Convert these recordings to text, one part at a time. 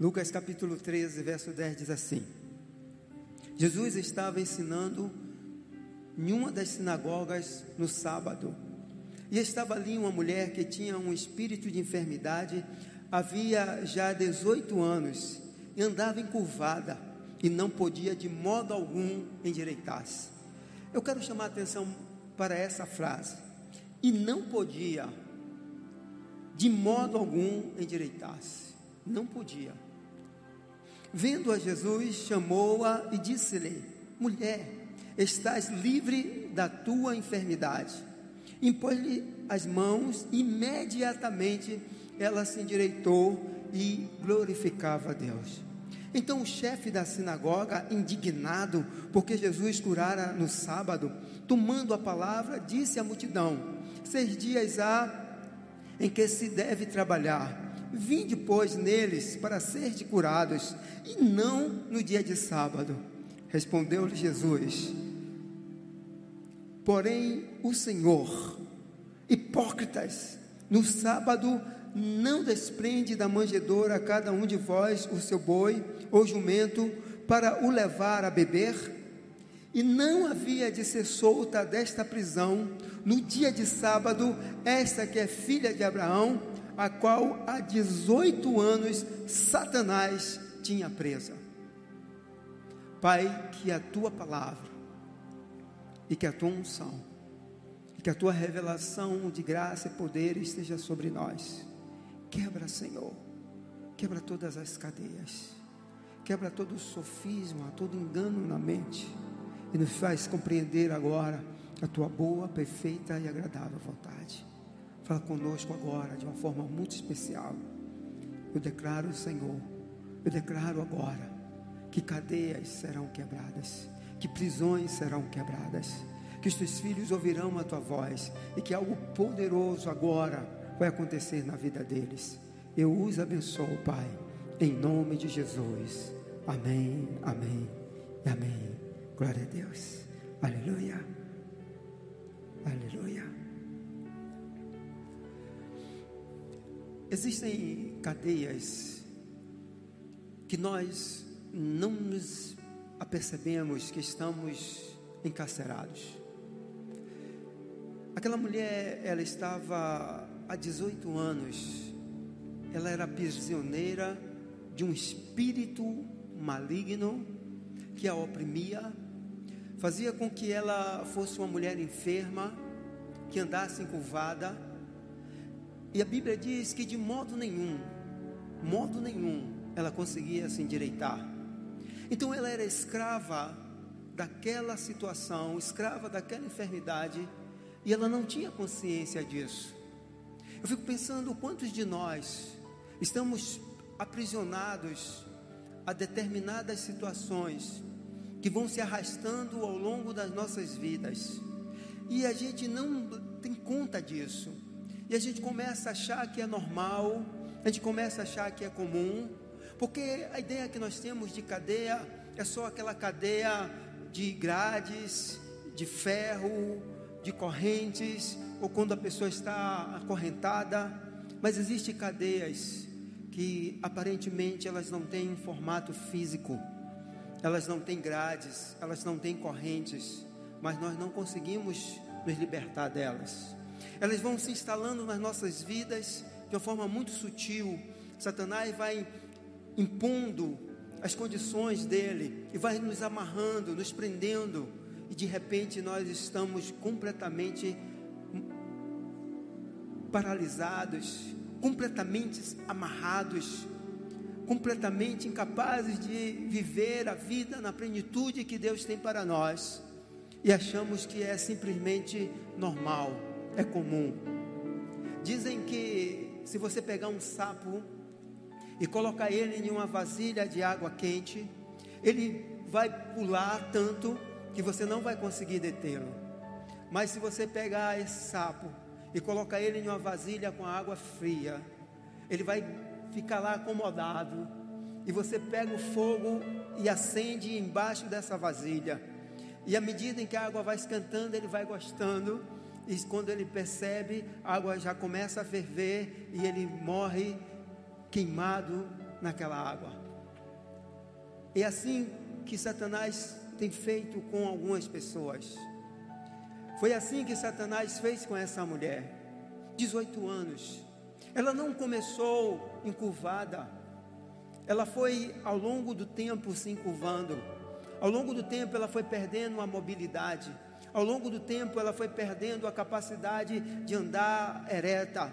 Lucas capítulo 13, verso 10 diz assim: Jesus estava ensinando em uma das sinagogas no sábado. E estava ali uma mulher que tinha um espírito de enfermidade, havia já 18 anos, e andava encurvada, e não podia de modo algum endireitar-se. Eu quero chamar a atenção para essa frase. E não podia, de modo algum, endireitar-se. Não podia. Vendo a Jesus, chamou-a e disse-lhe: Mulher, estás livre da tua enfermidade. Impôs-lhe as mãos, imediatamente ela se endireitou e glorificava a Deus. Então o chefe da sinagoga, indignado porque Jesus curara no sábado, tomando a palavra, disse à multidão: Seis dias há em que se deve trabalhar. Vinde, pois, neles para ser curados, e não no dia de sábado. Respondeu-lhe Jesus: Porém, o Senhor, hipócritas, no sábado não desprende da manjedoura a cada um de vós o seu boi ou jumento para o levar a beber? E não havia de ser solta desta prisão no dia de sábado esta que é filha de Abraão, a qual há 18 anos Satanás tinha presa. Pai, que a tua palavra e que a tua unção e que a tua revelação de graça e poder esteja sobre nós. Quebra, Senhor, quebra todas as cadeias, quebra todo o todo engano na mente e nos faz compreender agora a tua boa, perfeita e agradável vontade. Fala conosco agora de uma forma muito especial. Eu declaro, Senhor, eu declaro agora que cadeias serão quebradas, que prisões serão quebradas, que os teus filhos ouvirão a tua voz e que algo poderoso agora vai acontecer na vida deles. Eu os abençoo, Pai, em nome de Jesus. Amém, amém e amém. Glória a Deus. Aleluia. Existem cadeias que nós não nos apercebemos que estamos encarcerados. Aquela mulher, ela estava há 18 anos, ela era prisioneira de um espírito maligno que a oprimia, fazia com que ela fosse uma mulher enferma, que andasse encurvada. E a Bíblia diz que de modo nenhum, modo nenhum, ela conseguia se endireitar. Então ela era escrava daquela situação, escrava daquela enfermidade, e ela não tinha consciência disso. Eu fico pensando quantos de nós estamos aprisionados a determinadas situações que vão se arrastando ao longo das nossas vidas. E a gente não tem conta disso. E a gente começa a achar que é normal, a gente começa a achar que é comum, porque a ideia que nós temos de cadeia é só aquela cadeia de grades, de ferro, de correntes, ou quando a pessoa está acorrentada, mas existem cadeias que aparentemente elas não têm formato físico, elas não têm grades, elas não têm correntes, mas nós não conseguimos nos libertar delas. Elas vão se instalando nas nossas vidas de uma forma muito sutil. Satanás vai impondo as condições dele e vai nos amarrando, nos prendendo, e de repente nós estamos completamente paralisados, completamente amarrados, completamente incapazes de viver a vida na plenitude que Deus tem para nós. E achamos que é simplesmente normal, é comum. Dizem que se você pegar um sapo e colocar ele em uma vasilha de água quente, ele vai pular tanto que você não vai conseguir detê-lo. Mas se você pegar esse sapo e colocar ele em uma vasilha com água fria, ele vai ficar lá acomodado. E você pega o fogo e acende embaixo dessa vasilha. E à medida em que a água vai esquentando, ele vai gostando. E quando ele percebe, a água já começa a ferver e ele morre queimado naquela água. É assim que Satanás tem feito com algumas pessoas. Foi assim que Satanás fez com essa mulher. 18 anos. Ela não começou encurvada. Ela foi ao longo do tempo se encurvando. Ao longo do tempo ela foi perdendo a mobilidade. Ao longo do tempo ela foi perdendo a capacidade de andar ereta.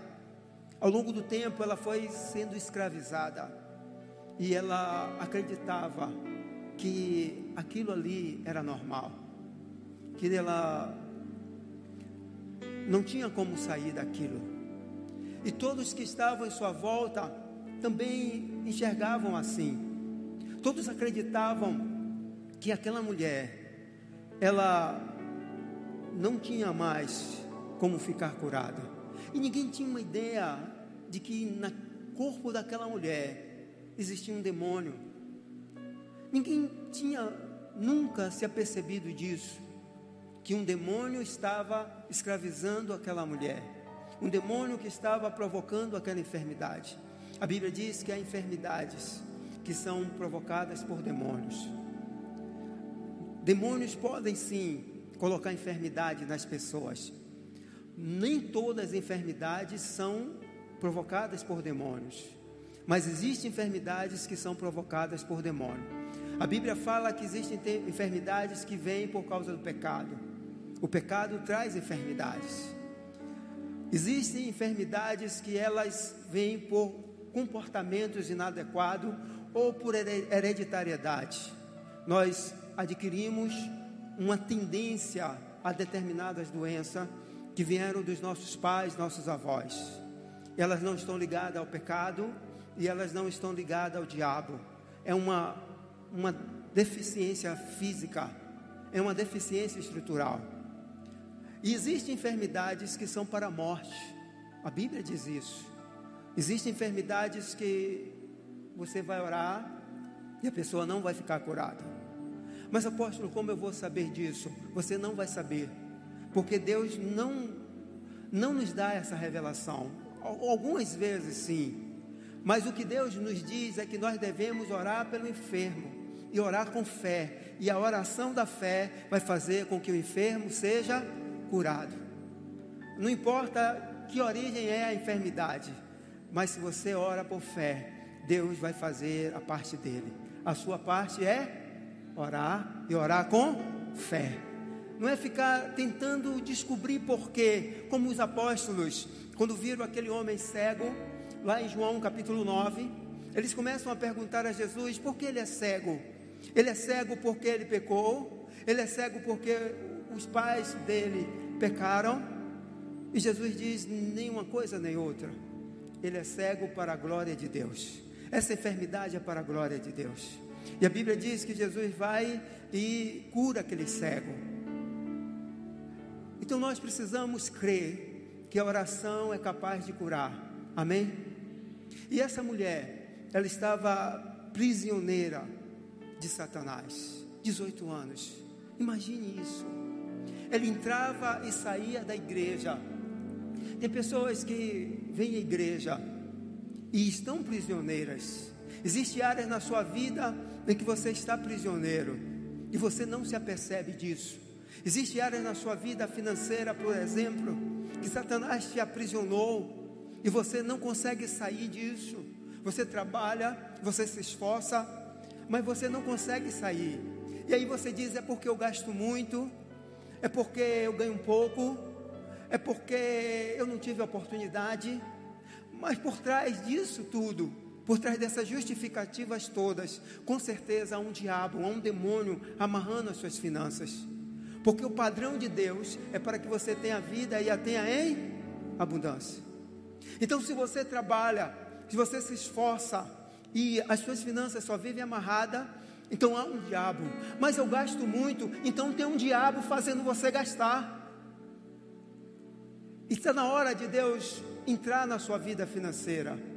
Ao longo do tempo ela foi sendo escravizada. E ela acreditava que aquilo ali era normal. Que ela não tinha como sair daquilo. E todos que estavam em sua volta também enxergavam assim. Todos acreditavam que aquela mulher, ela não tinha mais como ficar curada. E ninguém tinha uma ideia de que no corpo daquela mulher existia um demônio. Ninguém tinha nunca se apercebido disso que um demônio estava escravizando aquela mulher, um demônio que estava provocando aquela enfermidade. A Bíblia diz que há enfermidades que são provocadas por demônios. Demônios podem sim colocar enfermidade nas pessoas. Nem todas as enfermidades são provocadas por demônios, mas existem enfermidades que são provocadas por demônio. A Bíblia fala que existem enfermidades que vêm por causa do pecado. O pecado traz enfermidades. Existem enfermidades que elas vêm por comportamentos inadequados ou por hereditariedade. Nós adquirimos uma tendência a determinadas doenças que vieram dos nossos pais, nossos avós. Elas não estão ligadas ao pecado e elas não estão ligadas ao diabo. É uma, uma deficiência física, é uma deficiência estrutural. E existem enfermidades que são para a morte. A Bíblia diz isso. Existem enfermidades que você vai orar e a pessoa não vai ficar curada. Mas apóstolo, como eu vou saber disso? Você não vai saber, porque Deus não não nos dá essa revelação. Algumas vezes sim, mas o que Deus nos diz é que nós devemos orar pelo enfermo e orar com fé. E a oração da fé vai fazer com que o enfermo seja curado. Não importa que origem é a enfermidade, mas se você ora por fé, Deus vai fazer a parte dele. A sua parte é orar e orar com fé. Não é ficar tentando descobrir porquê, como os apóstolos, quando viram aquele homem cego, lá em João capítulo 9, eles começam a perguntar a Jesus por que ele é cego. Ele é cego porque ele pecou, ele é cego porque os pais dele pecaram. E Jesus diz: nenhuma coisa nem outra. Ele é cego para a glória de Deus. Essa enfermidade é para a glória de Deus. E a Bíblia diz que Jesus vai e cura aquele cego. Então nós precisamos crer que a oração é capaz de curar. Amém? E essa mulher, ela estava prisioneira de Satanás, 18 anos. Imagine isso. Ele entrava e saía da igreja. Tem pessoas que vêm à igreja e estão prisioneiras. Existem áreas na sua vida em que você está prisioneiro e você não se apercebe disso. Existem áreas na sua vida financeira, por exemplo, que Satanás te aprisionou e você não consegue sair disso. Você trabalha, você se esforça, mas você não consegue sair. E aí você diz: é porque eu gasto muito, é porque eu ganho pouco, é porque eu não tive oportunidade. Mas por trás disso tudo, por trás dessas justificativas todas, com certeza há um diabo, há um demônio amarrando as suas finanças. Porque o padrão de Deus é para que você tenha vida e a tenha em abundância. Então, se você trabalha, se você se esforça e as suas finanças só vivem amarradas, então há um diabo. Mas eu gasto muito, então tem um diabo fazendo você gastar. Está na hora de Deus entrar na sua vida financeira.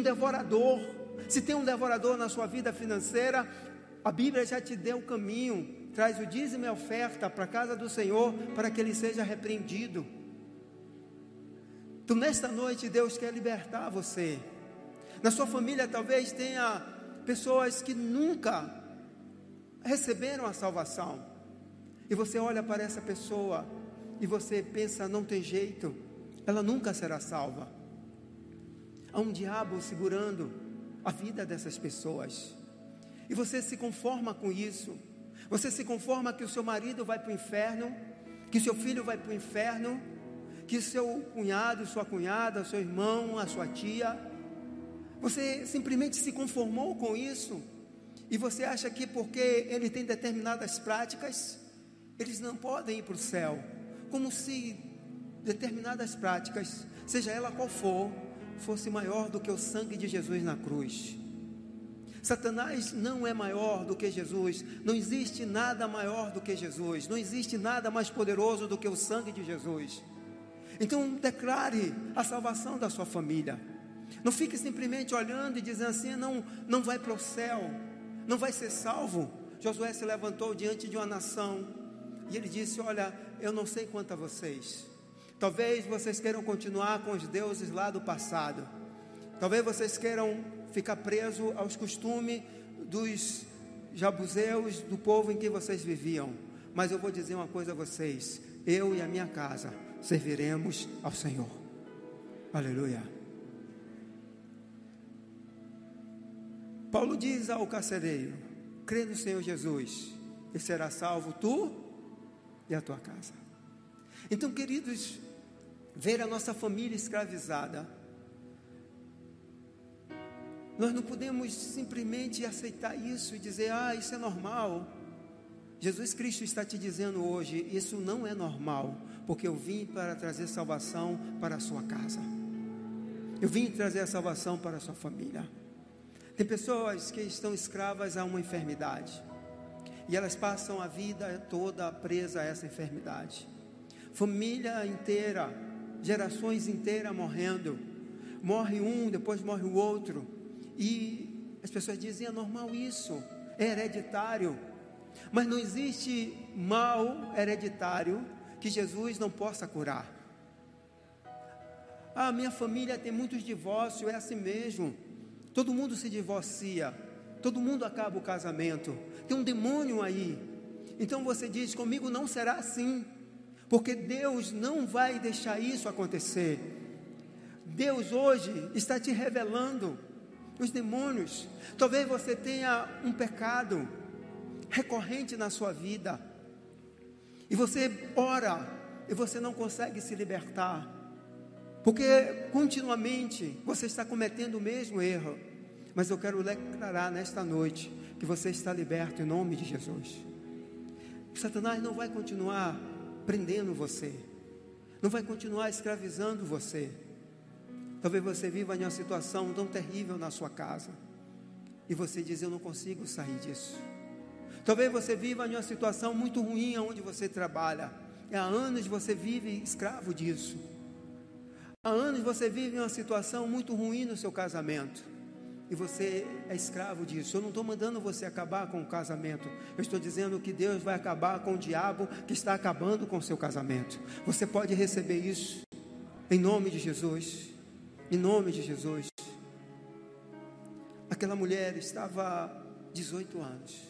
Um devorador. Se tem um devorador na sua vida financeira, a Bíblia já te deu o caminho. Traz o dízimo e a oferta para a casa do Senhor para que ele seja repreendido. Então, nesta noite, Deus quer libertar você. Na sua família talvez tenha pessoas que nunca receberam a salvação. E você olha para essa pessoa e você pensa, não tem jeito, ela nunca será salva. Há um diabo segurando a vida dessas pessoas. E você se conforma com isso. Você se conforma que o seu marido vai para o inferno, que o seu filho vai para o inferno, que seu cunhado, sua cunhada, seu irmão, a sua tia. Você simplesmente se conformou com isso. E você acha que porque ele tem determinadas práticas, eles não podem ir para o céu. Como se determinadas práticas, seja ela qual for, fosse maior do que o sangue de Jesus na cruz. Satanás não é maior do que Jesus, não existe nada maior do que Jesus, não existe nada mais poderoso do que o sangue de Jesus. Então, declare a salvação da sua família. Não fique simplesmente olhando e dizendo assim: não, não vai para o céu, não vai ser salvo. Josué se levantou diante de uma nação e ele disse: Olha, eu não sei quanto a vocês. Talvez vocês queiram continuar com os deuses lá do passado. Talvez vocês queiram ficar preso aos costumes dos jabuseus do povo em que vocês viviam. Mas eu vou dizer uma coisa a vocês: eu e a minha casa serviremos ao Senhor. Aleluia. Paulo diz ao carcereiro: crê no Senhor Jesus e será salvo tu e a tua casa. Então, queridos, ver a nossa família escravizada nós não podemos simplesmente aceitar isso e dizer, ah, isso é normal. Jesus Cristo está te dizendo hoje: isso não é normal, porque eu vim para trazer salvação para a sua casa. Eu vim trazer a salvação para a sua família. Tem pessoas que estão escravas a uma enfermidade e elas passam a vida toda presa a essa enfermidade. Família inteira, gerações inteiras morrendo. Morre um, depois morre o outro e as pessoas dizem: é normal isso, é hereditário. Mas não existe mal hereditário que Jesus não possa curar. Ah, minha família tem muitos divórcios, é assim mesmo. Todo mundo se divorcia, todo mundo acaba o casamento. Tem um demônio aí. Então você diz: comigo não será assim, porque Deus não vai deixar isso acontecer. Deus hoje está te revelando os demônios. Talvez você tenha um pecado recorrente na sua vida. E você ora e você não consegue se libertar. Porque continuamente você está cometendo o mesmo erro. Mas eu quero declarar nesta noite que você está liberto em nome de Jesus. Satanás não vai continuar prendendo você. Não vai continuar escravizando você. Talvez você viva em uma situação tão terrível na sua casa e você diz: Eu não consigo sair disso. Talvez você viva em uma situação muito ruim onde você trabalha. E há anos você vive escravo disso. Há anos você vive em uma situação muito ruim no seu casamento. E você é escravo disso. Eu não estou mandando você acabar com o casamento. Eu estou dizendo que Deus vai acabar com o diabo que está acabando com o seu casamento. Você pode receber isso. Em nome de Jesus. Em nome de Jesus. Aquela mulher estava 18 anos.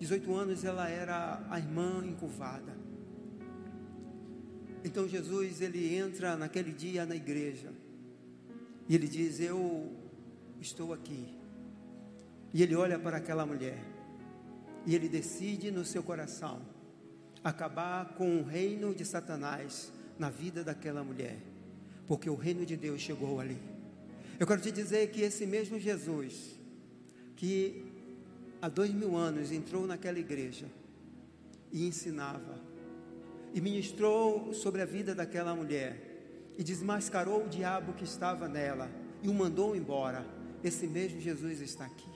18 anos ela era a irmã encurvada. Então Jesus ele entra naquele dia na igreja e ele diz: Eu estou aqui. E ele olha para aquela mulher e ele decide no seu coração acabar com o reino de Satanás na vida daquela mulher porque o reino de Deus chegou ali. Eu quero te dizer que esse mesmo Jesus, que há dois mil anos entrou naquela igreja e ensinava, e ministrou sobre a vida daquela mulher, e desmascarou o diabo que estava nela, e o mandou embora, esse mesmo Jesus está aqui.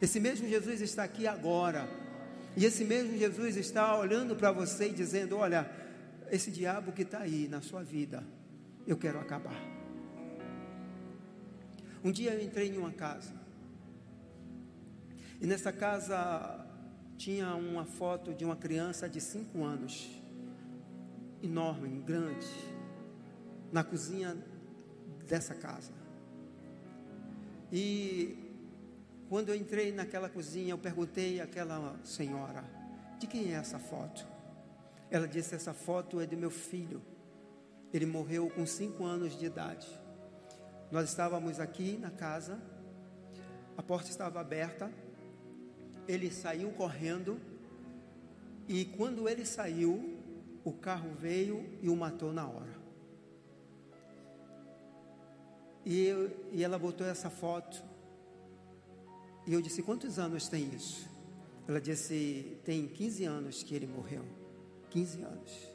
Esse mesmo Jesus está aqui agora. E esse mesmo Jesus está olhando para você e dizendo: Olha, esse diabo que está aí na sua vida, eu quero acabar. Um dia eu entrei em uma casa, e nessa casa tinha uma foto de uma criança de cinco anos, enorme, grande, na cozinha dessa casa. E quando eu entrei naquela cozinha, eu perguntei àquela senhora: de quem é essa foto? Ela disse: essa foto é do meu filho. Ele morreu com cinco anos de idade. Nós estávamos aqui na casa, a porta estava aberta, ele saiu correndo, e quando ele saiu, o carro veio e o matou na hora. E, eu, e ela botou essa foto, e eu disse: Quantos anos tem isso? Ela disse: Tem 15 anos que ele morreu. 15 anos.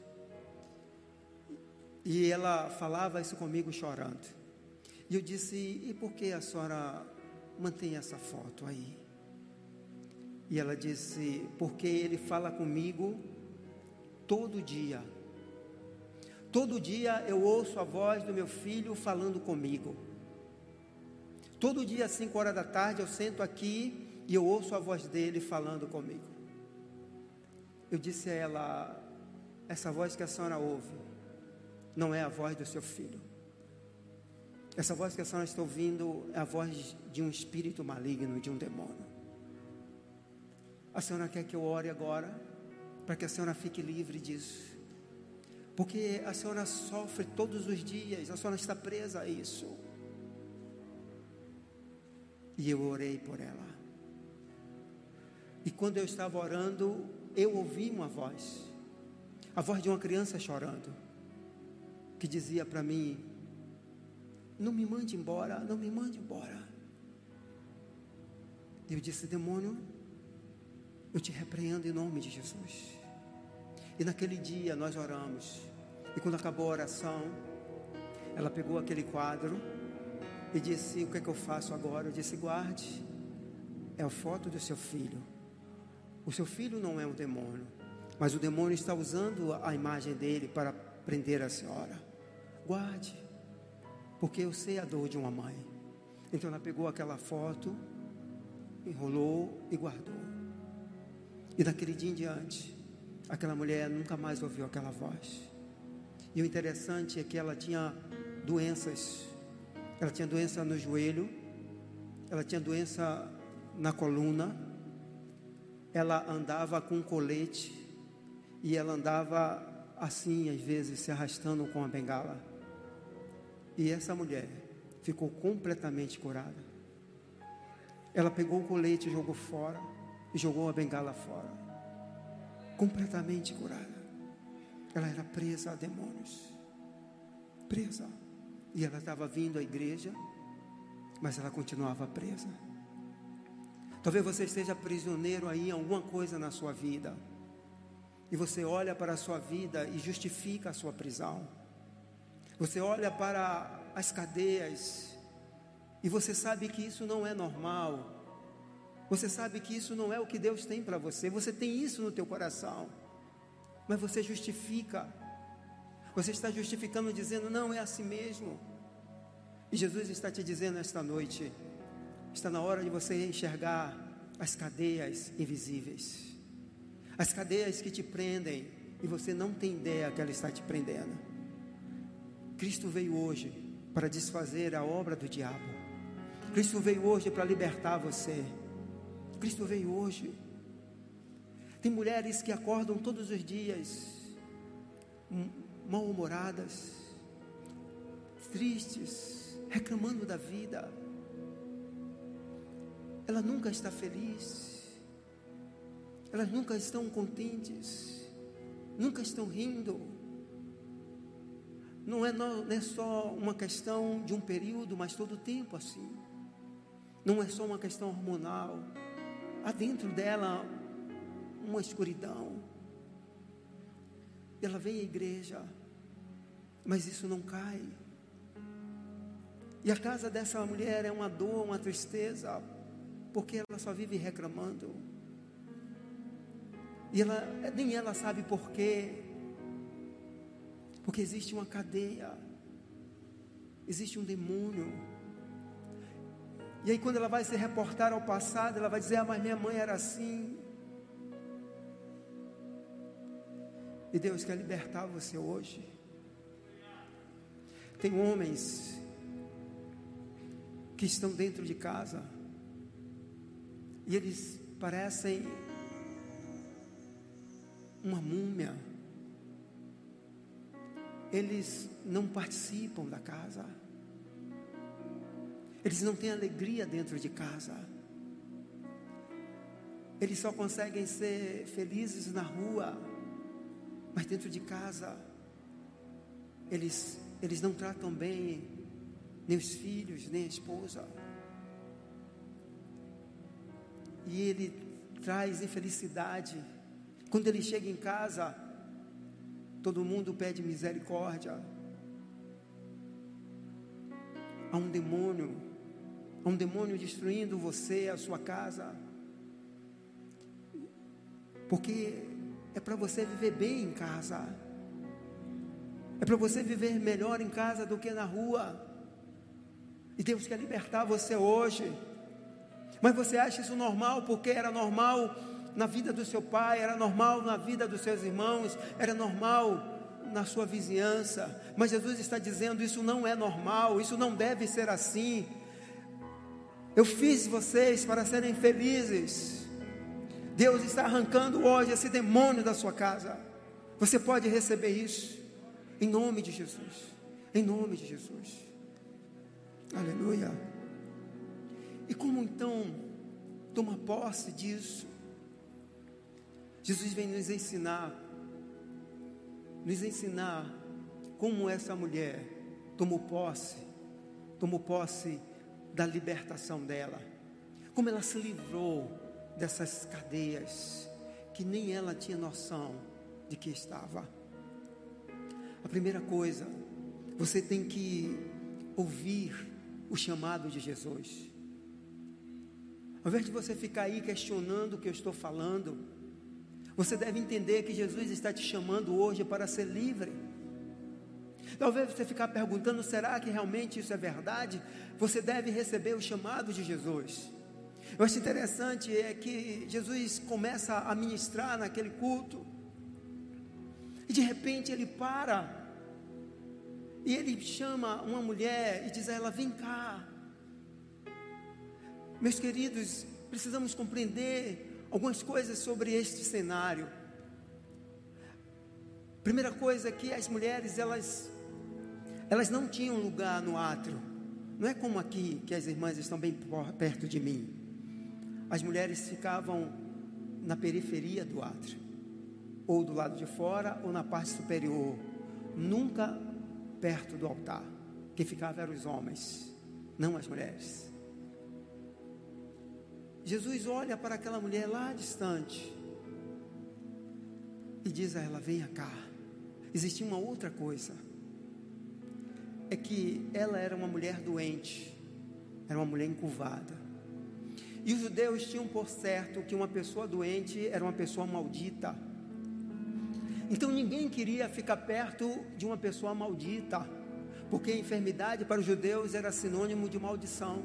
E ela falava isso comigo chorando. E eu disse: E por que a senhora mantém essa foto aí? E ela disse: Porque ele fala comigo todo dia. Todo dia eu ouço a voz do meu filho falando comigo. Todo dia, às 5 horas da tarde, eu sento aqui e eu ouço a voz dele falando comigo. Eu disse a ela: essa voz que a senhora ouve não é a voz do seu filho. Essa voz que a senhora está ouvindo é a voz de um espírito maligno, de um demônio. A senhora quer que eu ore agora, para que a senhora fique livre disso. Porque a senhora sofre todos os dias, a senhora está presa a isso. E eu orei por ela. E quando eu estava orando, eu ouvi uma voz a voz de uma criança chorando, que dizia para mim: Não me mande embora, não me mande embora. E eu disse: Demônio, eu te repreendo em nome de Jesus. E naquele dia nós oramos. E quando acabou a oração, ela pegou aquele quadro e disse: O que é que eu faço agora? Eu disse: Guarde, é a foto do seu filho. O seu filho não é um demônio. Mas o demônio está usando a imagem dele para prender a senhora. Guarde, porque eu sei a dor de uma mãe. Então ela pegou aquela foto, enrolou e guardou. E daquele dia em diante, aquela mulher nunca mais ouviu aquela voz. E o interessante é que ela tinha doenças. Ela tinha doença no joelho, ela tinha doença na coluna, ela andava com colete e ela andava assim, às vezes, se arrastando com a bengala. E essa mulher ficou completamente curada. Ela pegou o colete e jogou fora, e jogou a bengala fora. Completamente curada. Ela era presa a demônios. Presa. E ela estava vindo à igreja, mas ela continuava presa. Talvez você esteja prisioneiro aí em alguma coisa na sua vida e você olha para a sua vida e justifica a sua prisão. Você olha para as cadeias e você sabe que isso não é normal. Você sabe que isso não é o que Deus tem para você. Você tem isso no teu coração. Mas você justifica. Você está justificando dizendo: "Não é assim mesmo". E Jesus está te dizendo esta noite: está na hora de você enxergar as cadeias invisíveis as cadeias que te prendem e você não tem ideia que ela está te prendendo. Cristo veio hoje para desfazer a obra do diabo. Cristo veio hoje para libertar você. Cristo veio hoje. Tem mulheres que acordam todos os dias mal-humoradas, tristes, reclamando da vida. Ela nunca está feliz elas nunca estão contentes, nunca estão rindo. Não é, não é só uma questão de um período, mas todo o tempo assim. Não é só uma questão hormonal. Há dentro dela uma escuridão. Ela vem à igreja, mas isso não cai. E a casa dessa mulher é uma dor, uma tristeza, porque ela só vive reclamando. E ela, nem ela sabe por quê. Porque existe uma cadeia. Existe um demônio. E aí quando ela vai se reportar ao passado, ela vai dizer: "Ah, mas minha mãe era assim". E Deus quer libertar você hoje. Tem homens que estão dentro de casa e eles parecem uma múmia. Eles não participam da casa. Eles não têm alegria dentro de casa. Eles só conseguem ser felizes na rua, mas dentro de casa eles eles não tratam bem nem os filhos, nem a esposa. E ele traz infelicidade. Quando ele chega em casa, todo mundo pede misericórdia. Há um demônio, há um demônio destruindo você, a sua casa. Porque é para você viver bem em casa. É para você viver melhor em casa do que na rua. E Deus quer libertar você hoje. Mas você acha isso normal porque era normal na vida do seu pai, era normal na vida dos seus irmãos, era normal na sua vizinhança. Mas Jesus está dizendo: isso não é normal, isso não deve ser assim. Eu fiz vocês para serem felizes. Deus está arrancando hoje esse demônio da sua casa. Você pode receber isso, em nome de Jesus. Em nome de Jesus. Aleluia. E como então toma posse disso? Jesus vem nos ensinar, nos ensinar como essa mulher tomou posse, tomou posse da libertação dela, como ela se livrou dessas cadeias que nem ela tinha noção de que estava. A primeira coisa, você tem que ouvir o chamado de Jesus. Ao invés de você ficar aí questionando o que eu estou falando, você deve entender que Jesus está te chamando hoje para ser livre. Talvez você ficar perguntando: será que realmente isso é verdade? Você deve receber o chamado de Jesus. Eu acho interessante é que Jesus começa a ministrar naquele culto, e de repente ele para, e ele chama uma mulher e diz a ela: Vem cá, meus queridos, precisamos compreender algumas coisas sobre este cenário. Primeira coisa é que as mulheres elas elas não tinham lugar no átrio. Não é como aqui que as irmãs estão bem perto de mim. As mulheres ficavam na periferia do átrio, ou do lado de fora, ou na parte superior, nunca perto do altar. Quem ficava eram os homens, não as mulheres. Jesus olha para aquela mulher lá distante e diz a ela: Venha cá. Existia uma outra coisa. É que ela era uma mulher doente, era uma mulher encurvada. E os judeus tinham por certo que uma pessoa doente era uma pessoa maldita. Então ninguém queria ficar perto de uma pessoa maldita, porque a enfermidade para os judeus era sinônimo de maldição.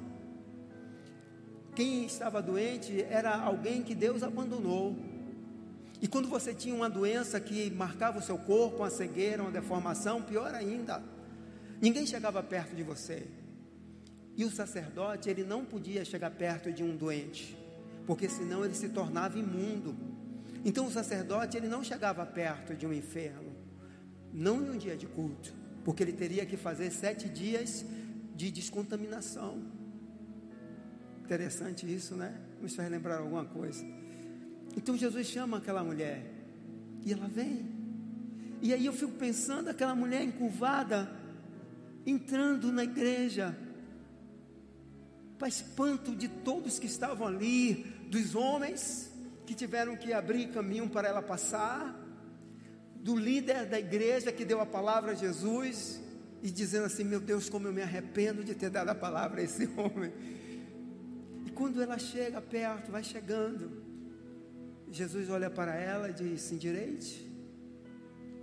Quem estava doente era alguém que Deus abandonou. E quando você tinha uma doença que marcava o seu corpo, uma cegueira, uma deformação, pior ainda, ninguém chegava perto de você. E o sacerdote, ele não podia chegar perto de um doente, porque senão ele se tornava imundo. Então o sacerdote, ele não chegava perto de um enfermo, não em um dia de culto, porque ele teria que fazer sete dias de descontaminação. Interessante isso, né? Nos faz lembrar alguma coisa. Então Jesus chama aquela mulher e ela vem. E aí eu fico pensando aquela mulher encurvada entrando na igreja, para espanto de todos que estavam ali, dos homens que tiveram que abrir caminho para ela passar, do líder da igreja que deu a palavra a Jesus e dizendo assim: Meu Deus, como eu me arrependo de ter dado a palavra a esse homem quando ela chega perto, vai chegando, Jesus olha para ela e diz: endireite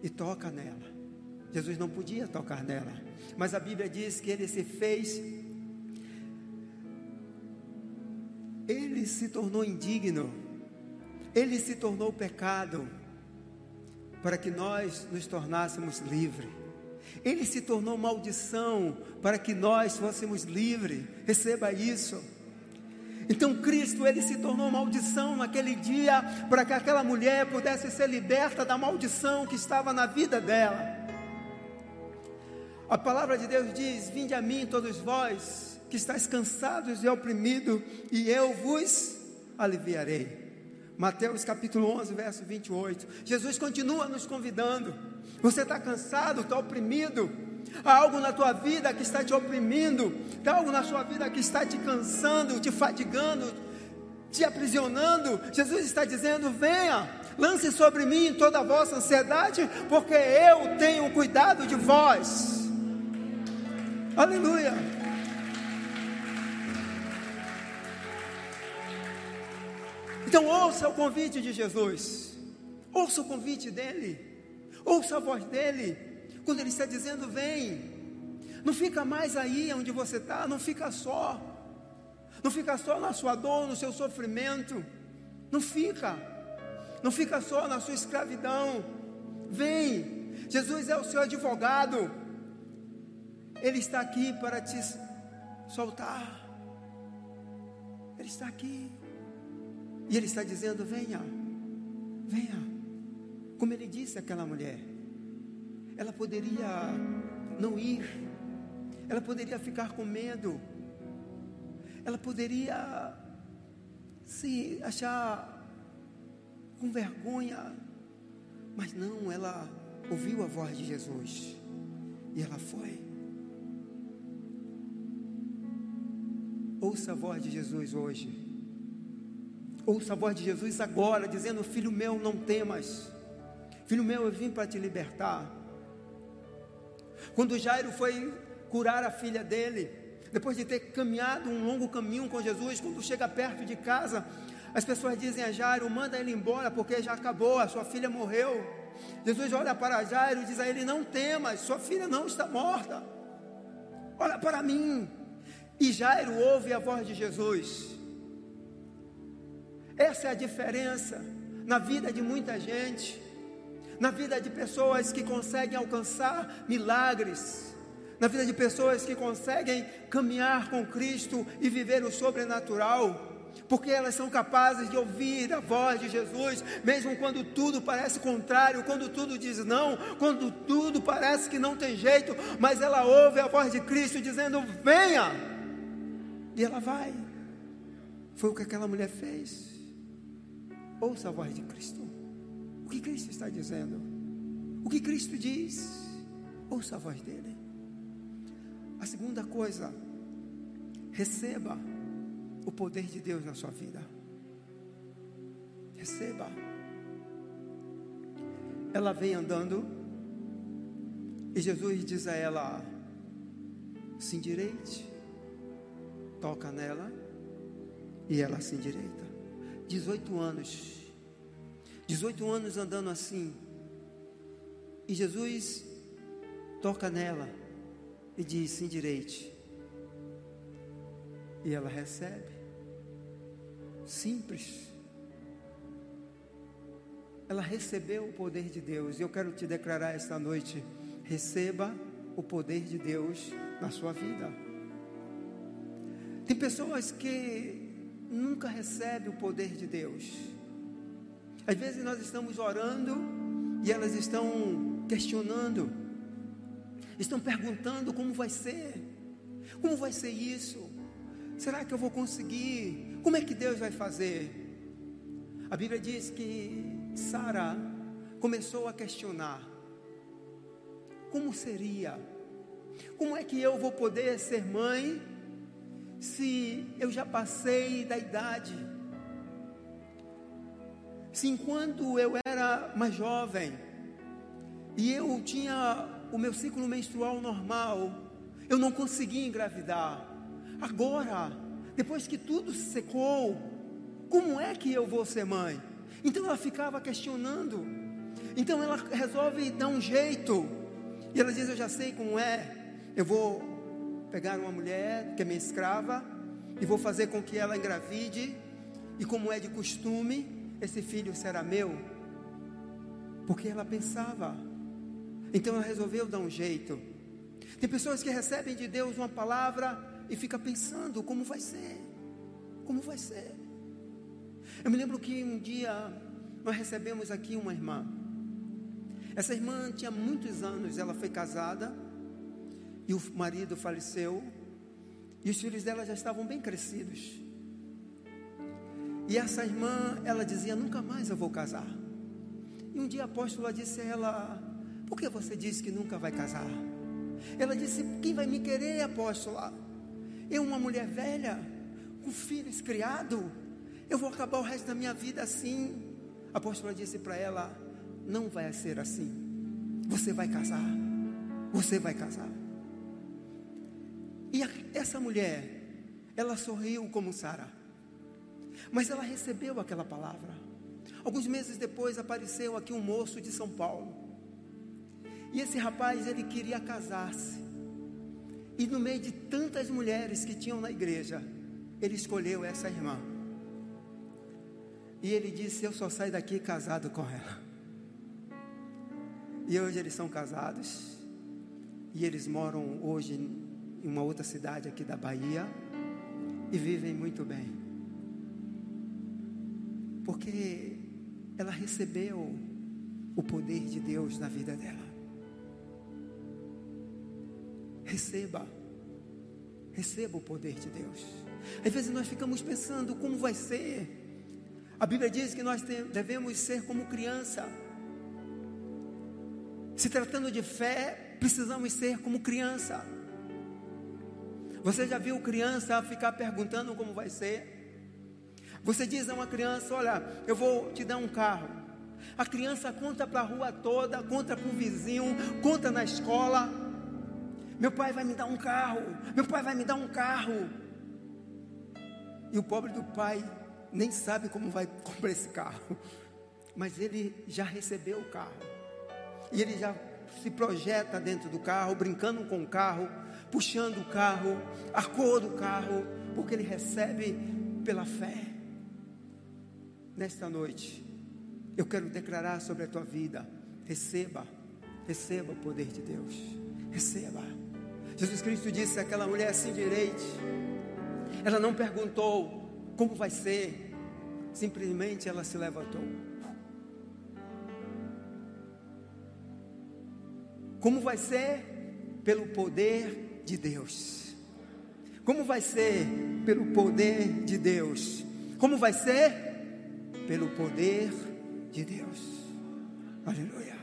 e toca nela. Jesus não podia tocar nela, mas a Bíblia diz que ele se fez, ele se tornou indigno, ele se tornou pecado, para que nós nos tornássemos livres. Ele se tornou maldição para que nós fôssemos livres. Receba isso. Então Cristo ele se tornou maldição naquele dia para que aquela mulher pudesse ser liberta da maldição que estava na vida dela. A palavra de Deus diz: Vinde a mim todos vós que estáis cansados e oprimidos, e eu vos aliviarei. Mateus capítulo 11, verso 28. Jesus continua nos convidando. Você está cansado, está oprimido? Há algo na tua vida que está te oprimindo, há algo na sua vida que está te cansando, te fadigando, te aprisionando. Jesus está dizendo: venha, lance sobre mim toda a vossa ansiedade, porque eu tenho cuidado de vós. Aleluia. Então ouça o convite de Jesus, ouça o convite dele, ouça a voz dele. Quando Ele está dizendo: vem, não fica mais aí onde você está, não fica só, não fica só na sua dor, no seu sofrimento, não fica, não fica só na sua escravidão, vem, Jesus é o seu advogado, Ele está aqui para te soltar, Ele está aqui, e Ele está dizendo: venha, venha, como Ele disse àquela mulher ela poderia não ir, ela poderia ficar com medo, ela poderia se achar com vergonha, mas não, ela ouviu a voz de Jesus e ela foi. Ouça a voz de Jesus hoje. Ouça a voz de Jesus agora, dizendo: Filho meu, não temas. Filho meu, eu vim para te libertar. Quando Jairo foi curar a filha dele, depois de ter caminhado um longo caminho com Jesus, quando chega perto de casa, as pessoas dizem a Jairo: manda ele embora, porque já acabou, a sua filha morreu. Jesus olha para Jairo e diz a ele: Não temas, sua filha não está morta. Olha para mim. E Jairo ouve a voz de Jesus. Essa é a diferença na vida de muita gente na vida de pessoas que conseguem alcançar milagres, na vida de pessoas que conseguem caminhar com Cristo e viver o sobrenatural porque elas são capazes de ouvir a voz de Jesus, mesmo quando tudo parece contrário, quando tudo diz não, quando tudo parece que não tem jeito, mas ela ouve a voz de Cristo dizendo: venha, e ela vai. Foi o que aquela mulher fez. Ouça a voz de Cristo que Cristo está dizendo. O que Cristo diz, ouça a voz dele. A segunda coisa, receba o poder de Deus na sua vida. Receba. Ela vem andando e Jesus diz a ela: se endireite, toca nela e ela se endireita. 18 anos 18 anos andando assim. E Jesus toca nela e diz: se endireite. E ela recebe. Simples. Ela recebeu o poder de Deus. E eu quero te declarar esta noite: receba o poder de Deus na sua vida. Tem pessoas que nunca recebem o poder de Deus. Às vezes nós estamos orando e elas estão questionando, estão perguntando como vai ser, como vai ser isso? Será que eu vou conseguir? Como é que Deus vai fazer? A Bíblia diz que Sara começou a questionar: como seria? Como é que eu vou poder ser mãe se eu já passei da idade? Se enquanto eu era mais jovem e eu tinha o meu ciclo menstrual normal, eu não conseguia engravidar. Agora, depois que tudo secou, como é que eu vou ser mãe? Então ela ficava questionando. Então ela resolve dar um jeito. E ela diz: Eu já sei como é. Eu vou pegar uma mulher que é minha escrava e vou fazer com que ela engravide. E como é de costume, esse filho será meu? Porque ela pensava, Então ela resolveu dar um jeito. Tem pessoas que recebem de Deus uma palavra e fica pensando como vai ser. Como vai ser? Eu me lembro que um dia nós recebemos aqui uma irmã. Essa irmã tinha muitos anos, ela foi casada e o marido faleceu e os filhos dela já estavam bem crescidos. E essa irmã, ela dizia: Nunca mais eu vou casar. E um dia a apóstola disse a ela: Por que você disse que nunca vai casar? Ela disse: Quem vai me querer, apóstola? Eu, uma mulher velha, com filhos criados, eu vou acabar o resto da minha vida assim. A apóstola disse para ela: Não vai ser assim. Você vai casar. Você vai casar. E a, essa mulher, ela sorriu como Sara. Mas ela recebeu aquela palavra. Alguns meses depois apareceu aqui um moço de São Paulo. E esse rapaz, ele queria casar-se. E no meio de tantas mulheres que tinham na igreja, ele escolheu essa irmã. E ele disse: Eu só saio daqui casado com ela. E hoje eles são casados. E eles moram hoje em uma outra cidade aqui da Bahia. E vivem muito bem. Porque ela recebeu o poder de Deus na vida dela. Receba. Receba o poder de Deus. Às vezes nós ficamos pensando como vai ser. A Bíblia diz que nós devemos ser como criança. Se tratando de fé, precisamos ser como criança. Você já viu criança ficar perguntando como vai ser? Você diz a uma criança: Olha, eu vou te dar um carro. A criança conta para a rua toda, conta para o vizinho, conta na escola. Meu pai vai me dar um carro, meu pai vai me dar um carro. E o pobre do pai nem sabe como vai comprar esse carro, mas ele já recebeu o carro, e ele já se projeta dentro do carro, brincando com o carro, puxando o carro, a cor do carro, porque ele recebe pela fé nesta noite, eu quero declarar sobre a tua vida: receba, receba o poder de Deus, receba. Jesus Cristo disse àquela mulher assim direito, ela não perguntou como vai ser, simplesmente ela se levantou. Como vai ser? Pelo poder de Deus. Como vai ser? Pelo poder de Deus. Como vai ser? pelo poder de Deus. Aleluia.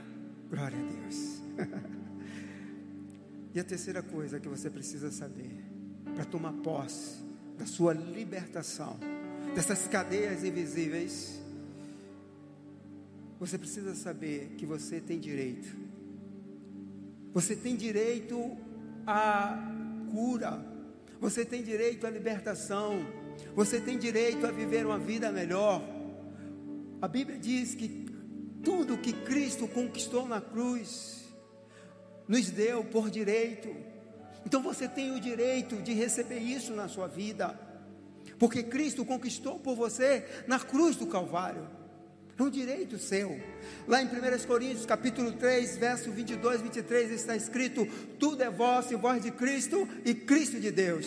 Glória a Deus. e a terceira coisa que você precisa saber para tomar posse da sua libertação dessas cadeias invisíveis, você precisa saber que você tem direito. Você tem direito à cura. Você tem direito à libertação. Você tem direito a viver uma vida melhor. A Bíblia diz que tudo que Cristo conquistou na cruz nos deu por direito. Então você tem o direito de receber isso na sua vida, porque Cristo conquistou por você na cruz do Calvário. É um direito seu. Lá em 1 Coríntios, capítulo 3, verso 22, 23, está escrito: Tudo é vosso e vós de Cristo e Cristo de Deus.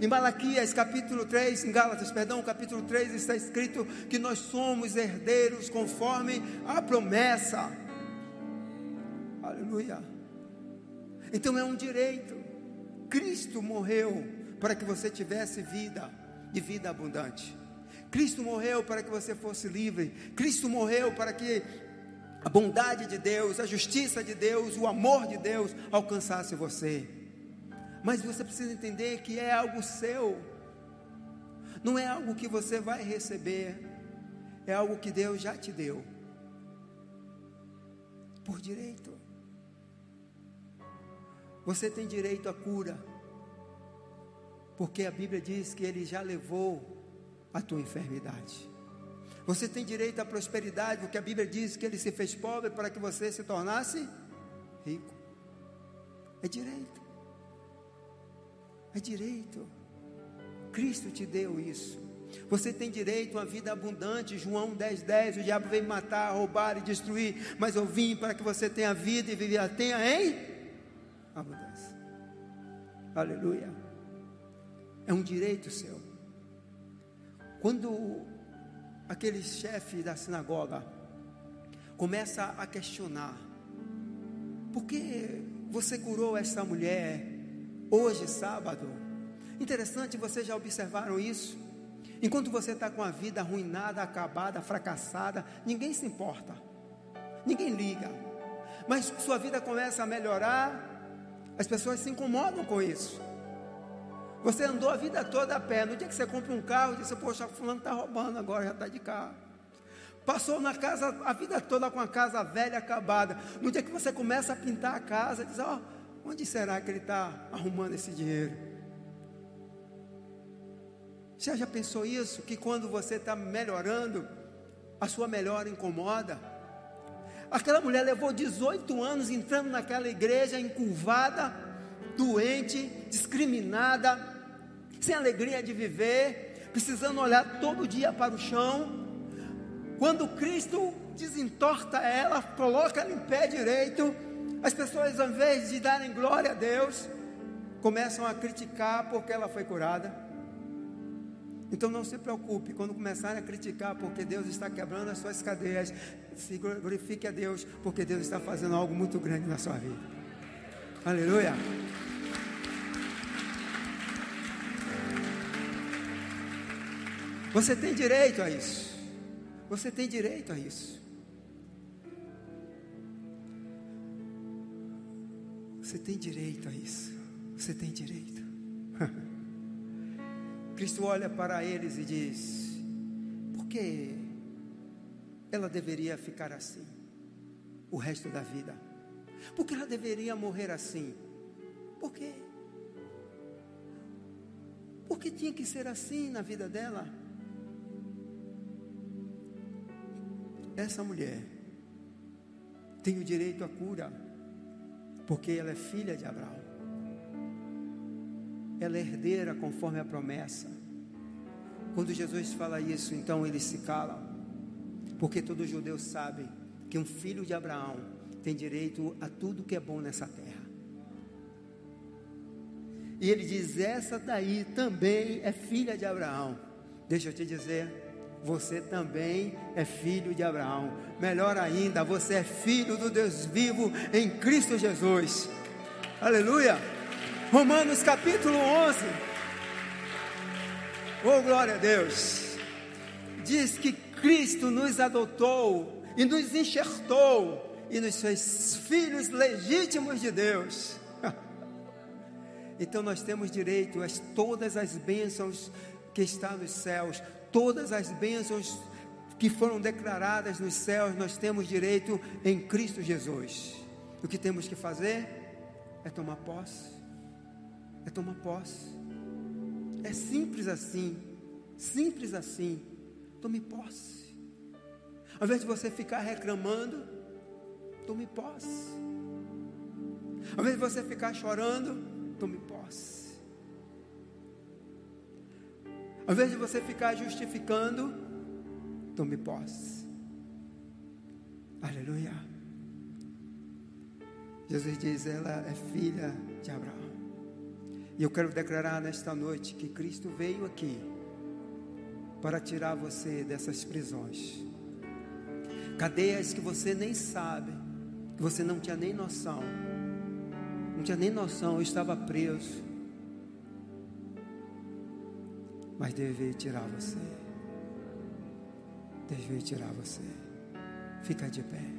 Em Malaquias capítulo 3, em Gálatas, perdão, capítulo 3 está escrito que nós somos herdeiros conforme a promessa. Aleluia. Então é um direito. Cristo morreu para que você tivesse vida e vida abundante. Cristo morreu para que você fosse livre. Cristo morreu para que a bondade de Deus, a justiça de Deus, o amor de Deus alcançasse você. Mas você precisa entender que é algo seu. Não é algo que você vai receber. É algo que Deus já te deu. Por direito. Você tem direito à cura. Porque a Bíblia diz que Ele já levou a tua enfermidade. Você tem direito à prosperidade, porque a Bíblia diz que Ele se fez pobre para que você se tornasse rico. É direito é direito. Cristo te deu isso. Você tem direito a uma vida abundante. João 10, 10. O diabo veio matar, roubar e destruir. Mas eu vim para que você tenha vida e viver, tenha em abundância. Aleluia. É um direito seu. Quando aquele chefe da sinagoga começa a questionar: por que você curou essa mulher hoje, sábado? Interessante, vocês já observaram isso? Enquanto você está com a vida arruinada, acabada, fracassada, ninguém se importa, ninguém liga. Mas sua vida começa a melhorar, as pessoas se incomodam com isso. Você andou a vida toda a pé. No dia que você compra um carro, diz: Poxa, fulano está roubando agora, já está de carro. Passou na casa a vida toda com a casa velha acabada. No dia que você começa a pintar a casa, diz: Ó, oh, onde será que ele está arrumando esse dinheiro? Você já pensou isso? Que quando você está melhorando, a sua melhora incomoda? Aquela mulher levou 18 anos entrando naquela igreja encurvada, doente, discriminada, sem alegria de viver, precisando olhar todo dia para o chão. Quando Cristo desentorta ela, coloca ela em pé direito, as pessoas, ao invés de darem glória a Deus, começam a criticar porque ela foi curada. Então não se preocupe quando começarem a criticar porque Deus está quebrando as suas cadeias. Se glorifique a Deus porque Deus está fazendo algo muito grande na sua vida. Aleluia. Você tem direito a isso. Você tem direito a isso. Você tem direito a isso. Você tem direito. Cristo olha para eles e diz: por que ela deveria ficar assim o resto da vida? Por que ela deveria morrer assim? Por quê? Por que tinha que ser assim na vida dela? Essa mulher tem o direito à cura, porque ela é filha de Abraão ela é herdeira conforme a promessa. Quando Jesus fala isso, então eles se calam, porque todo judeu sabe que um filho de Abraão tem direito a tudo que é bom nessa terra. E ele diz: essa daí também é filha de Abraão. Deixa eu te dizer, você também é filho de Abraão. Melhor ainda, você é filho do Deus vivo em Cristo Jesus. Aleluia! Romanos capítulo 11. Oh, glória a Deus. Diz que Cristo nos adotou e nos enxertou e nos fez filhos legítimos de Deus. Então nós temos direito a todas as bênçãos que estão nos céus, todas as bênçãos que foram declaradas nos céus, nós temos direito em Cristo Jesus. O que temos que fazer é tomar posse é tomar posse. É simples assim. Simples assim. Tome posse. Ao invés de você ficar reclamando, tome posse. Ao invés de você ficar chorando, tome posse. Ao invés de você ficar justificando, tome posse. Aleluia. Jesus diz: ela é filha de Abraão. E eu quero declarar nesta noite que Cristo veio aqui para tirar você dessas prisões. Cadeias que você nem sabe, que você não tinha nem noção. Não tinha nem noção, eu estava preso. Mas Deus veio tirar você. Deus veio tirar você. Fica de pé.